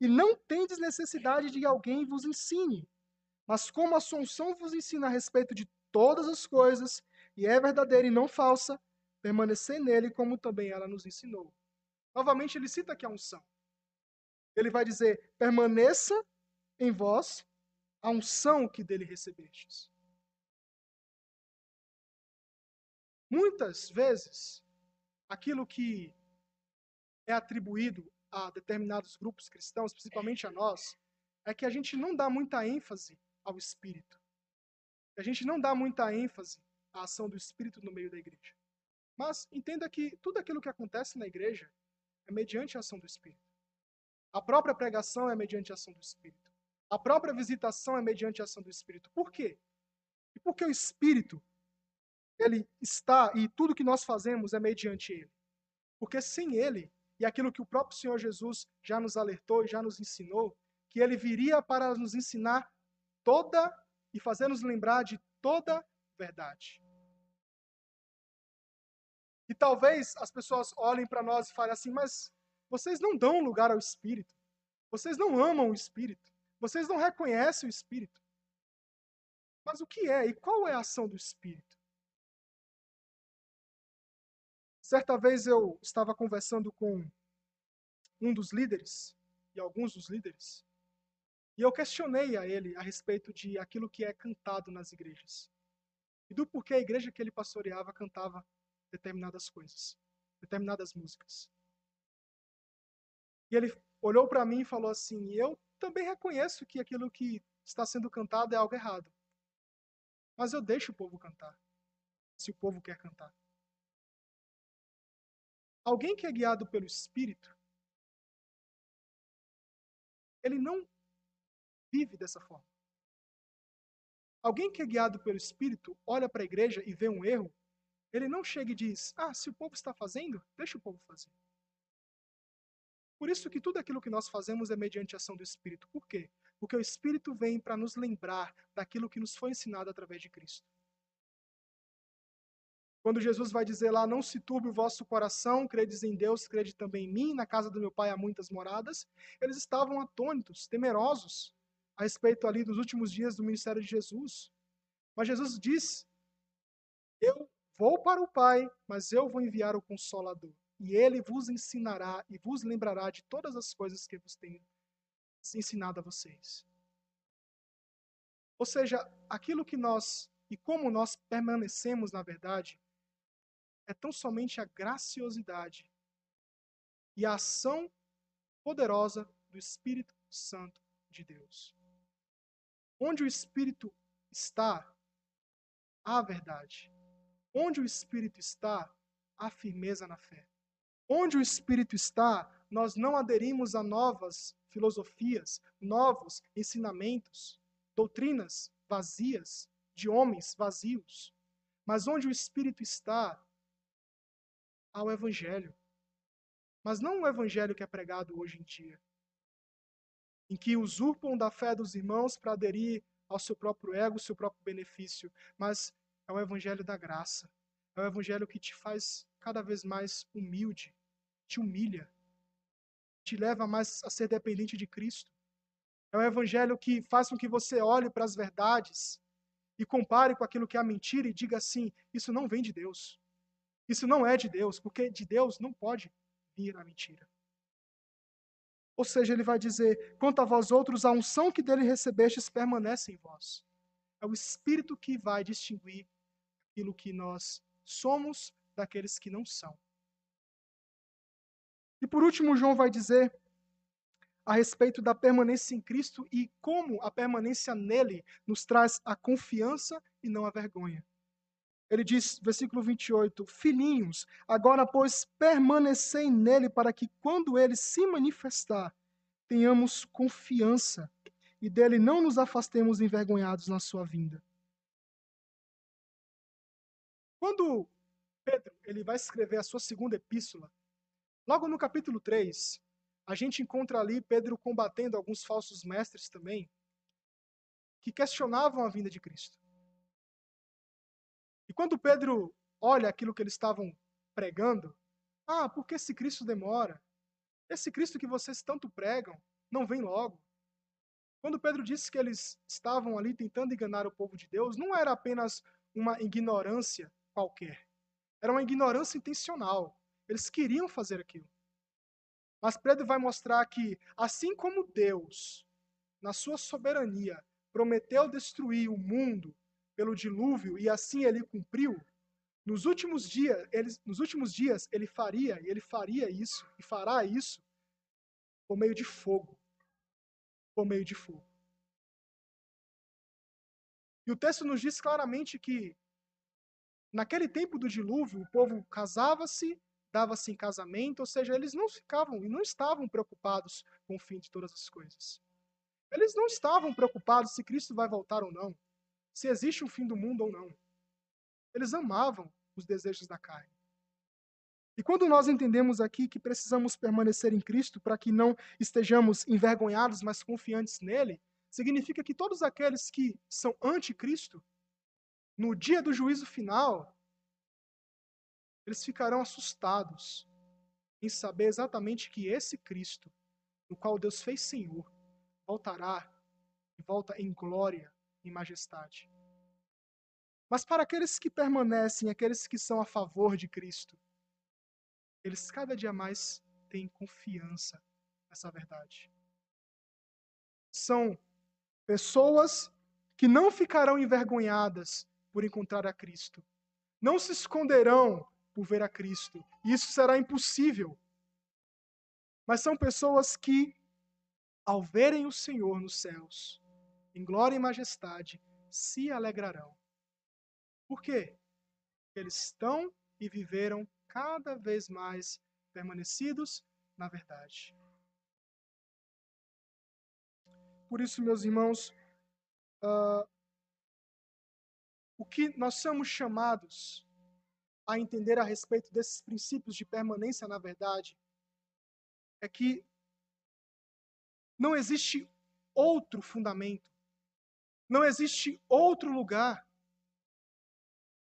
e não tendes necessidade de alguém vos ensine. Mas como a sua unção vos ensina a respeito de todas as coisas, e é verdadeira e não falsa, permanecei nele como também ela nos ensinou. Novamente ele cita aqui a unção. Ele vai dizer: permaneça em vós a unção que dele recebestes. Muitas vezes, aquilo que é atribuído a determinados grupos cristãos, principalmente a nós, é que a gente não dá muita ênfase ao Espírito. A gente não dá muita ênfase à ação do Espírito no meio da igreja. Mas entenda que tudo aquilo que acontece na igreja é mediante a ação do Espírito. A própria pregação é mediante a ação do Espírito. A própria visitação é mediante a ação do Espírito. Por quê? E porque o Espírito, ele está, e tudo que nós fazemos é mediante ele. Porque sem ele, e aquilo que o próprio Senhor Jesus já nos alertou e já nos ensinou, que ele viria para nos ensinar toda e fazer nos lembrar de toda verdade. E talvez as pessoas olhem para nós e falem assim, mas vocês não dão lugar ao Espírito. Vocês não amam o Espírito. Vocês não reconhecem o Espírito. Mas o que é e qual é a ação do Espírito? Certa vez eu estava conversando com um dos líderes, e alguns dos líderes, e eu questionei a ele a respeito de aquilo que é cantado nas igrejas. E do porquê a igreja que ele pastoreava cantava determinadas coisas, determinadas músicas. E ele olhou para mim e falou assim: Eu também reconheço que aquilo que está sendo cantado é algo errado. Mas eu deixo o povo cantar, se o povo quer cantar. Alguém que é guiado pelo Espírito, ele não vive dessa forma. Alguém que é guiado pelo Espírito olha para a igreja e vê um erro, ele não chega e diz: Ah, se o povo está fazendo, deixa o povo fazer. Por isso que tudo aquilo que nós fazemos é mediante ação do Espírito. Por quê? Porque o Espírito vem para nos lembrar daquilo que nos foi ensinado através de Cristo. Quando Jesus vai dizer lá, não se turbe o vosso coração, credes em Deus, crede também em mim, na casa do meu pai há muitas moradas, eles estavam atônitos, temerosos, a respeito ali dos últimos dias do ministério de Jesus. Mas Jesus diz, eu Vou para o Pai, mas eu vou enviar o Consolador, e ele vos ensinará e vos lembrará de todas as coisas que vos tenho ensinado a vocês. Ou seja, aquilo que nós e como nós permanecemos na verdade é tão somente a graciosidade e a ação poderosa do Espírito Santo de Deus. Onde o Espírito está, há verdade. Onde o Espírito está, há firmeza na fé. Onde o Espírito está, nós não aderimos a novas filosofias, novos ensinamentos, doutrinas vazias, de homens vazios. Mas onde o Espírito está, há o Evangelho. Mas não o Evangelho que é pregado hoje em dia, em que usurpam da fé dos irmãos para aderir ao seu próprio ego, ao seu próprio benefício, mas é o Evangelho da graça. É o Evangelho que te faz cada vez mais humilde, te humilha, te leva mais a ser dependente de Cristo. É o Evangelho que faz com que você olhe para as verdades e compare com aquilo que é mentira e diga assim: isso não vem de Deus. Isso não é de Deus, porque de Deus não pode vir a mentira. Ou seja, ele vai dizer: quanto a vós outros, a unção que dele recebestes permanece em vós. É o Espírito que vai distinguir aquilo que nós somos daqueles que não são. E por último, João vai dizer a respeito da permanência em Cristo e como a permanência nele nos traz a confiança e não a vergonha. Ele diz, versículo 28, Filhinhos, agora, pois, permanecei nele, para que, quando ele se manifestar, tenhamos confiança e dele não nos afastemos envergonhados na sua vinda. Quando Pedro ele vai escrever a sua segunda epístola, logo no capítulo 3, a gente encontra ali Pedro combatendo alguns falsos mestres também, que questionavam a vinda de Cristo. E quando Pedro olha aquilo que eles estavam pregando, ah, por que esse Cristo demora? Esse Cristo que vocês tanto pregam não vem logo. Quando Pedro disse que eles estavam ali tentando enganar o povo de Deus, não era apenas uma ignorância qualquer. Era uma ignorância intencional. Eles queriam fazer aquilo. Mas Pedro vai mostrar que, assim como Deus, na sua soberania, prometeu destruir o mundo pelo dilúvio e assim ele cumpriu, nos últimos dias, ele, nos últimos dias ele faria, e ele faria isso, e fará isso, por meio de fogo. Por meio de fogo. E o texto nos diz claramente que, naquele tempo do dilúvio, o povo casava-se dava-se em casamento, ou seja, eles não ficavam e não estavam preocupados com o fim de todas as coisas. Eles não estavam preocupados se Cristo vai voltar ou não, se existe um fim do mundo ou não. Eles amavam os desejos da carne. E quando nós entendemos aqui que precisamos permanecer em Cristo para que não estejamos envergonhados, mas confiantes nele, significa que todos aqueles que são anticristo, no dia do juízo final, eles ficarão assustados em saber exatamente que esse Cristo, no qual Deus fez Senhor, voltará e volta em glória e majestade. Mas para aqueles que permanecem, aqueles que são a favor de Cristo, eles cada dia mais têm confiança nessa verdade. São pessoas que não ficarão envergonhadas por encontrar a Cristo. Não se esconderão por ver a Cristo. Isso será impossível. Mas são pessoas que, ao verem o Senhor nos céus, em glória e majestade, se alegrarão. Por quê? Eles estão e viveram cada vez mais permanecidos na verdade. Por isso, meus irmãos, uh, o que nós somos chamados a entender a respeito desses princípios de permanência na verdade é que não existe outro fundamento, não existe outro lugar.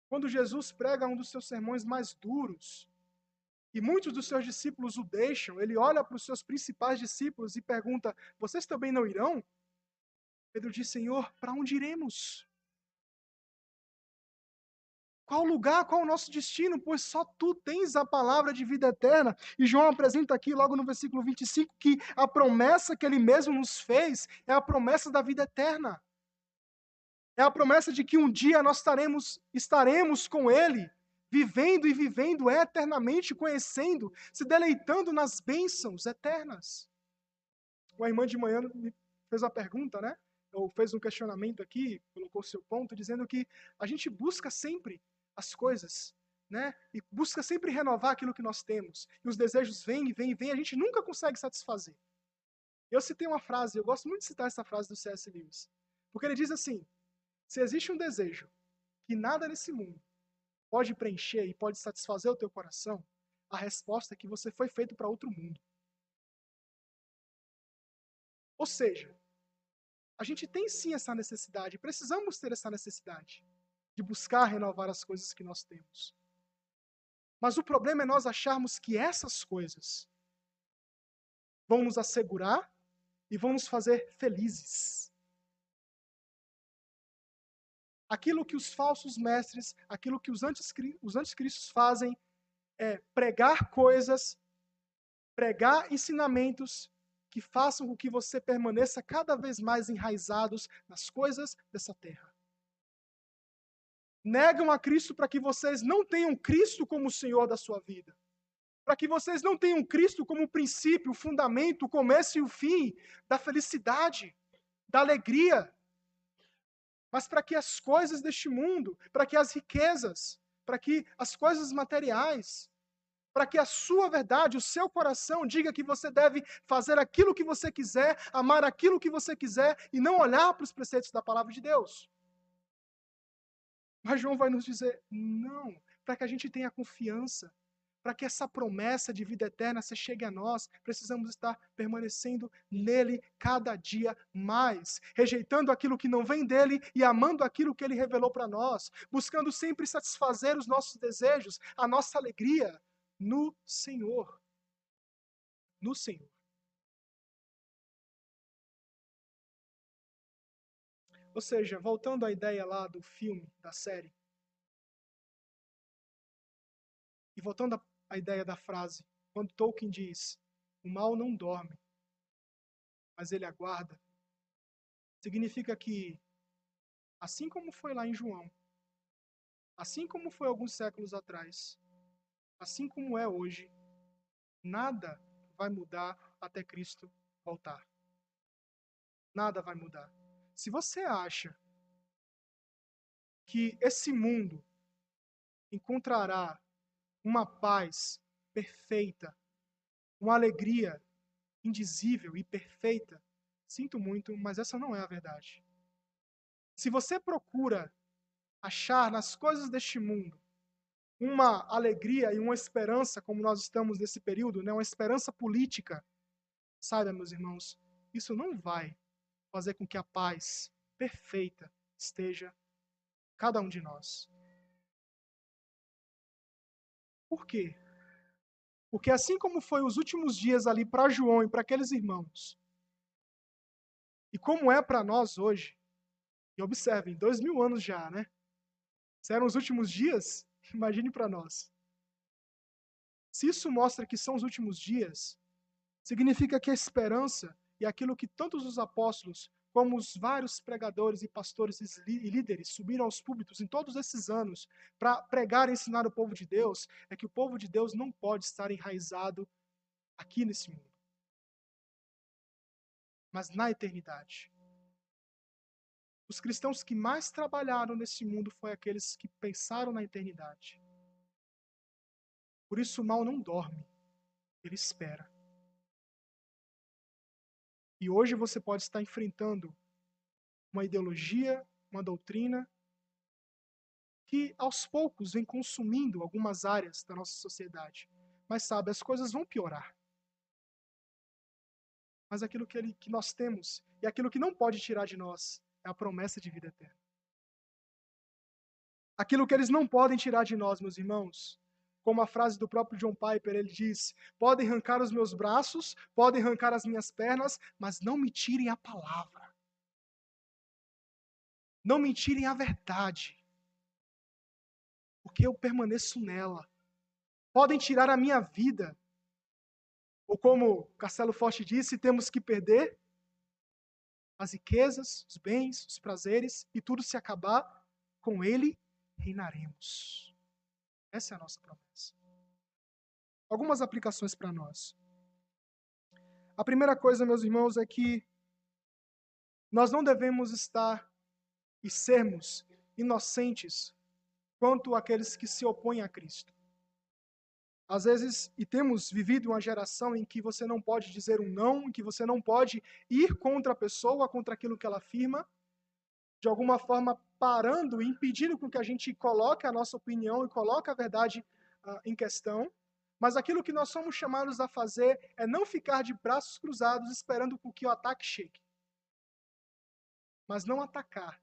Quando Jesus prega um dos seus sermões mais duros, e muitos dos seus discípulos o deixam, ele olha para os seus principais discípulos e pergunta: Vocês também não irão? Pedro diz: Senhor, para onde iremos? Qual lugar, qual o nosso destino? Pois só tu tens a palavra de vida eterna. E João apresenta aqui, logo no versículo 25, que a promessa que ele mesmo nos fez é a promessa da vida eterna. É a promessa de que um dia nós estaremos, estaremos com ele, vivendo e vivendo eternamente, conhecendo, se deleitando nas bênçãos eternas. Uma irmã de manhã me fez a pergunta, né? Ou fez um questionamento aqui, colocou seu ponto, dizendo que a gente busca sempre as coisas, né? E busca sempre renovar aquilo que nós temos. E os desejos vêm e vêm e vêm, a gente nunca consegue satisfazer. Eu citei uma frase, eu gosto muito de citar essa frase do C.S. Lewis, porque ele diz assim: se existe um desejo que nada nesse mundo pode preencher e pode satisfazer o teu coração, a resposta é que você foi feito para outro mundo. Ou seja, a gente tem sim essa necessidade, precisamos ter essa necessidade de buscar renovar as coisas que nós temos. Mas o problema é nós acharmos que essas coisas vão nos assegurar e vão nos fazer felizes. Aquilo que os falsos mestres, aquilo que os, os anticristos fazem é pregar coisas, pregar ensinamentos que façam com que você permaneça cada vez mais enraizados nas coisas dessa terra negam a Cristo para que vocês não tenham Cristo como Senhor da sua vida. Para que vocês não tenham Cristo como o princípio, o fundamento, o começo e o fim da felicidade, da alegria. Mas para que as coisas deste mundo, para que as riquezas, para que as coisas materiais, para que a sua verdade, o seu coração diga que você deve fazer aquilo que você quiser, amar aquilo que você quiser e não olhar para os preceitos da palavra de Deus. Mas João vai nos dizer: não, para que a gente tenha confiança, para que essa promessa de vida eterna se chegue a nós, precisamos estar permanecendo nele cada dia mais, rejeitando aquilo que não vem dele e amando aquilo que ele revelou para nós, buscando sempre satisfazer os nossos desejos, a nossa alegria no Senhor. No Senhor. Ou seja, voltando à ideia lá do filme, da série, e voltando à ideia da frase, quando Tolkien diz: o mal não dorme, mas ele aguarda, significa que, assim como foi lá em João, assim como foi alguns séculos atrás, assim como é hoje, nada vai mudar até Cristo voltar. Nada vai mudar. Se você acha que esse mundo encontrará uma paz perfeita, uma alegria indizível e perfeita, sinto muito, mas essa não é a verdade. Se você procura achar nas coisas deste mundo uma alegria e uma esperança, como nós estamos nesse período, né, uma esperança política, saiba, meus irmãos, isso não vai fazer com que a paz perfeita esteja cada um de nós. Por quê? Porque assim como foi os últimos dias ali para João e para aqueles irmãos, e como é para nós hoje, e observem, dois mil anos já, né? Se eram os últimos dias, imagine para nós. Se isso mostra que são os últimos dias, significa que a esperança e aquilo que tantos os apóstolos, como os vários pregadores e pastores e líderes subiram aos púlpitos em todos esses anos para pregar e ensinar o povo de Deus, é que o povo de Deus não pode estar enraizado aqui nesse mundo, mas na eternidade. Os cristãos que mais trabalharam nesse mundo foram aqueles que pensaram na eternidade. Por isso o mal não dorme, ele espera. E hoje você pode estar enfrentando uma ideologia, uma doutrina que aos poucos vem consumindo algumas áreas da nossa sociedade. Mas sabe, as coisas vão piorar. Mas aquilo que, ele, que nós temos e aquilo que não pode tirar de nós é a promessa de vida eterna. Aquilo que eles não podem tirar de nós, meus irmãos, como a frase do próprio John Piper, ele diz: podem arrancar os meus braços, podem arrancar as minhas pernas, mas não me tirem a palavra. Não me tirem a verdade. porque eu permaneço nela. Podem tirar a minha vida. Ou como Castelo Forte disse, temos que perder as riquezas, os bens, os prazeres, e tudo se acabar, com Ele reinaremos. Essa é a nossa promessa. Algumas aplicações para nós. A primeira coisa, meus irmãos, é que nós não devemos estar e sermos inocentes quanto aqueles que se opõem a Cristo. Às vezes, e temos vivido uma geração em que você não pode dizer um não, em que você não pode ir contra a pessoa, contra aquilo que ela afirma, de alguma forma parando, impedindo com que a gente coloque a nossa opinião e coloque a verdade uh, em questão. Mas aquilo que nós somos chamados a fazer é não ficar de braços cruzados esperando que o ataque chegue. Mas não atacar,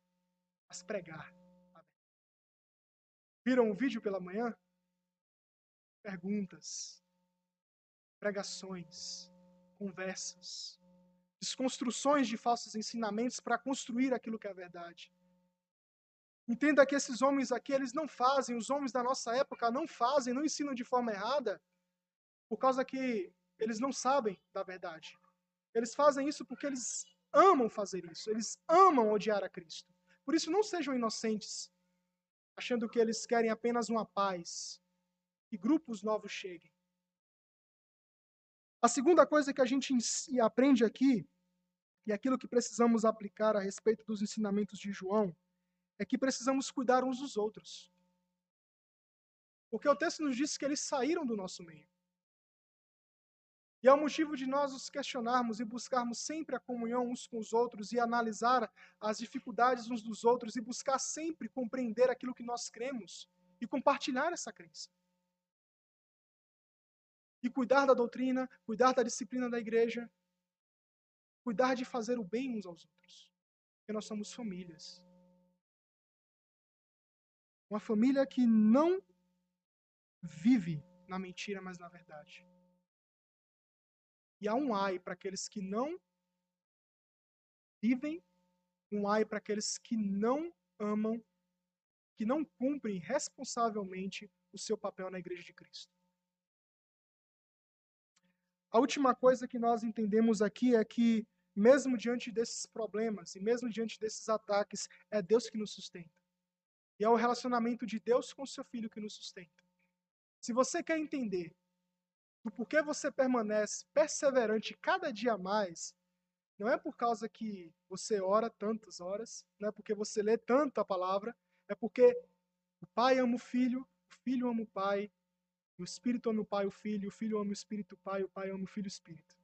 mas pregar. Viram o vídeo pela manhã? Perguntas, pregações, conversas, desconstruções de falsos ensinamentos para construir aquilo que é verdade. Entenda que esses homens aqui, eles não fazem, os homens da nossa época não fazem, não ensinam de forma errada, por causa que eles não sabem da verdade. Eles fazem isso porque eles amam fazer isso, eles amam odiar a Cristo. Por isso, não sejam inocentes achando que eles querem apenas uma paz, e grupos novos cheguem. A segunda coisa que a gente aprende aqui, e aquilo que precisamos aplicar a respeito dos ensinamentos de João, é que precisamos cuidar uns dos outros. Porque o texto nos diz que eles saíram do nosso meio. E é o motivo de nós nos questionarmos e buscarmos sempre a comunhão uns com os outros e analisar as dificuldades uns dos outros e buscar sempre compreender aquilo que nós cremos e compartilhar essa crença. E cuidar da doutrina, cuidar da disciplina da igreja, cuidar de fazer o bem uns aos outros. Porque nós somos famílias. Uma família que não vive na mentira, mas na verdade. E há um ai para aqueles que não vivem, um ai para aqueles que não amam, que não cumprem responsavelmente o seu papel na igreja de Cristo. A última coisa que nós entendemos aqui é que, mesmo diante desses problemas e mesmo diante desses ataques, é Deus que nos sustenta. E é o relacionamento de Deus com o seu filho que nos sustenta. Se você quer entender do porquê você permanece perseverante cada dia mais, não é por causa que você ora tantas horas, não é porque você lê tanto a palavra, é porque o pai ama o filho, o filho ama o pai, o espírito ama o pai, o filho, o filho ama o espírito, o pai, o pai ama o filho, o espírito.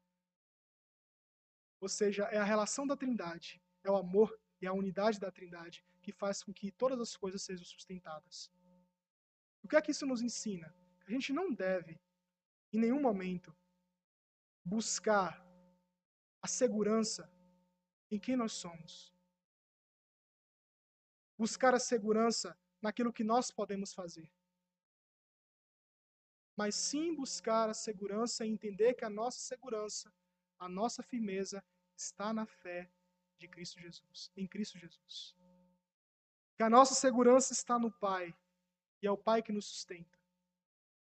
Ou seja, é a relação da Trindade, é o amor e a unidade da Trindade que faz com que todas as coisas sejam sustentadas. O que é que isso nos ensina? A gente não deve em nenhum momento buscar a segurança em quem nós somos. Buscar a segurança naquilo que nós podemos fazer. Mas sim buscar a segurança e entender que a nossa segurança, a nossa firmeza está na fé de Cristo Jesus, em Cristo Jesus. Que a nossa segurança está no Pai, e é o Pai que nos sustenta.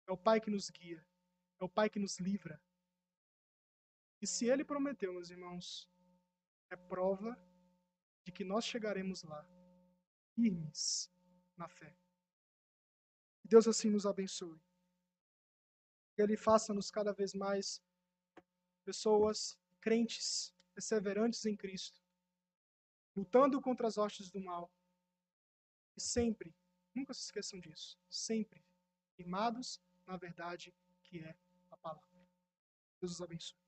É o Pai que nos guia. É o Pai que nos livra. E se Ele prometeu, meus irmãos, é prova de que nós chegaremos lá, firmes na fé. Que Deus assim nos abençoe. Que Ele faça-nos cada vez mais pessoas crentes, perseverantes em Cristo, lutando contra as hostes do mal. E sempre, nunca se esqueçam disso, sempre firmados na verdade que é palavra. Deus os abençoe.